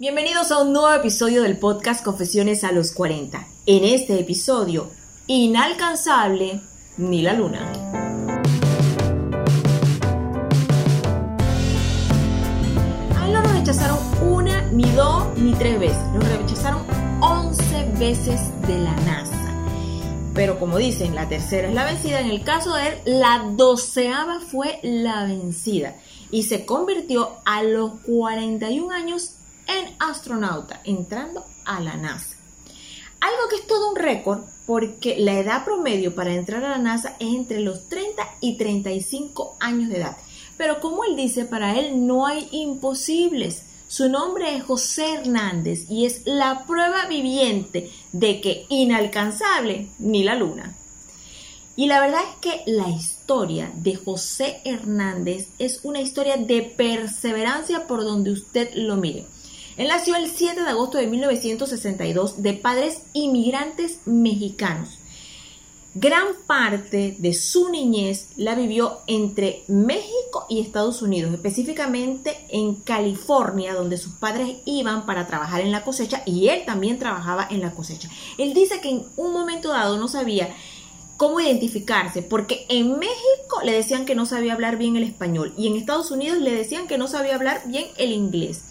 Bienvenidos a un nuevo episodio del podcast Confesiones a los 40. En este episodio, inalcanzable ni la luna. A él no lo rechazaron una, ni dos, ni tres veces. Lo rechazaron 11 veces de la NASA. Pero como dicen, la tercera es la vencida. En el caso de él, la doceava fue la vencida. Y se convirtió a los 41 años en astronauta, entrando a la NASA. Algo que es todo un récord porque la edad promedio para entrar a la NASA es entre los 30 y 35 años de edad. Pero como él dice, para él no hay imposibles. Su nombre es José Hernández y es la prueba viviente de que inalcanzable ni la luna. Y la verdad es que la historia de José Hernández es una historia de perseverancia por donde usted lo mire. Él nació el 7 de agosto de 1962 de padres inmigrantes mexicanos. Gran parte de su niñez la vivió entre México y Estados Unidos, específicamente en California, donde sus padres iban para trabajar en la cosecha y él también trabajaba en la cosecha. Él dice que en un momento dado no sabía cómo identificarse, porque en México le decían que no sabía hablar bien el español y en Estados Unidos le decían que no sabía hablar bien el inglés.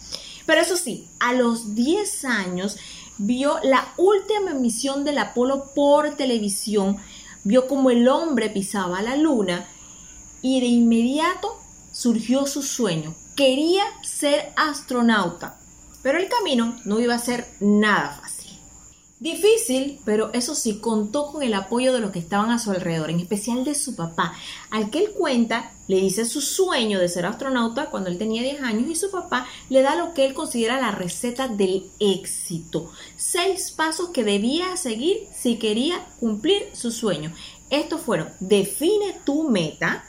Pero eso sí, a los 10 años vio la última emisión del Apolo por televisión, vio como el hombre pisaba la luna y de inmediato surgió su sueño. Quería ser astronauta, pero el camino no iba a ser nada fácil. Difícil, pero eso sí, contó con el apoyo de los que estaban a su alrededor, en especial de su papá, al que él cuenta, le dice su sueño de ser astronauta cuando él tenía 10 años y su papá le da lo que él considera la receta del éxito. Seis pasos que debía seguir si quería cumplir su sueño. Estos fueron, define tu meta,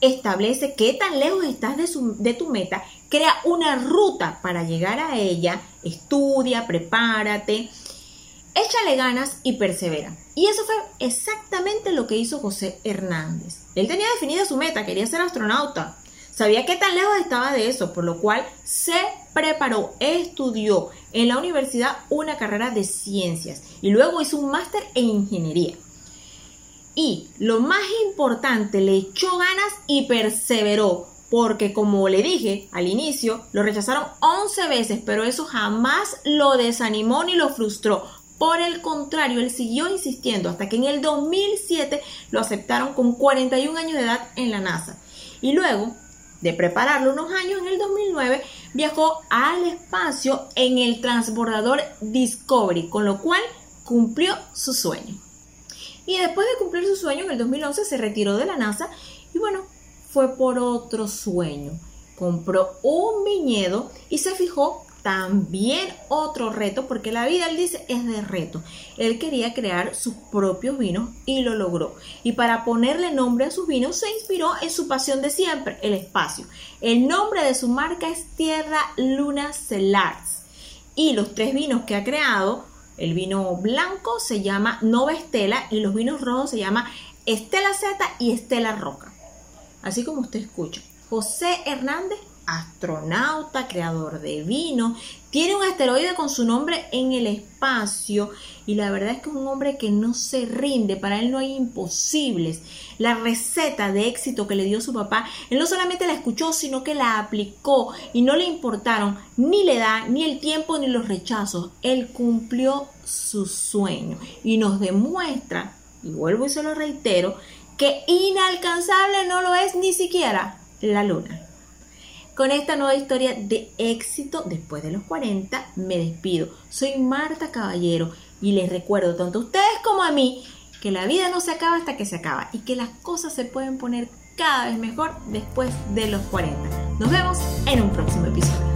establece qué tan lejos estás de, de tu meta, crea una ruta para llegar a ella, estudia, prepárate échale ganas y persevera. Y eso fue exactamente lo que hizo José Hernández. Él tenía definida su meta, quería ser astronauta. Sabía qué tan lejos estaba de eso, por lo cual se preparó, estudió en la universidad una carrera de ciencias y luego hizo un máster en ingeniería. Y lo más importante, le echó ganas y perseveró, porque como le dije al inicio, lo rechazaron 11 veces, pero eso jamás lo desanimó ni lo frustró, por el contrario, él siguió insistiendo hasta que en el 2007 lo aceptaron con 41 años de edad en la NASA. Y luego de prepararlo unos años, en el 2009 viajó al espacio en el transbordador Discovery, con lo cual cumplió su sueño. Y después de cumplir su sueño, en el 2011 se retiró de la NASA y bueno, fue por otro sueño. Compró un viñedo y se fijó también otro reto, porque la vida, él dice, es de reto. Él quería crear sus propios vinos y lo logró. Y para ponerle nombre a sus vinos, se inspiró en su pasión de siempre, el espacio. El nombre de su marca es Tierra Luna Celars. Y los tres vinos que ha creado, el vino blanco se llama Nova Estela y los vinos rojos se llama Estela Z y Estela Roca. Así como usted escucha. José Hernández astronauta, creador de vino, tiene un asteroide con su nombre en el espacio y la verdad es que es un hombre que no se rinde, para él no hay imposibles. La receta de éxito que le dio su papá, él no solamente la escuchó, sino que la aplicó y no le importaron ni la edad, ni el tiempo, ni los rechazos. Él cumplió su sueño y nos demuestra, y vuelvo y se lo reitero, que inalcanzable no lo es ni siquiera la luna. Con esta nueva historia de éxito después de los 40 me despido. Soy Marta Caballero y les recuerdo tanto a ustedes como a mí que la vida no se acaba hasta que se acaba y que las cosas se pueden poner cada vez mejor después de los 40. Nos vemos en un próximo episodio.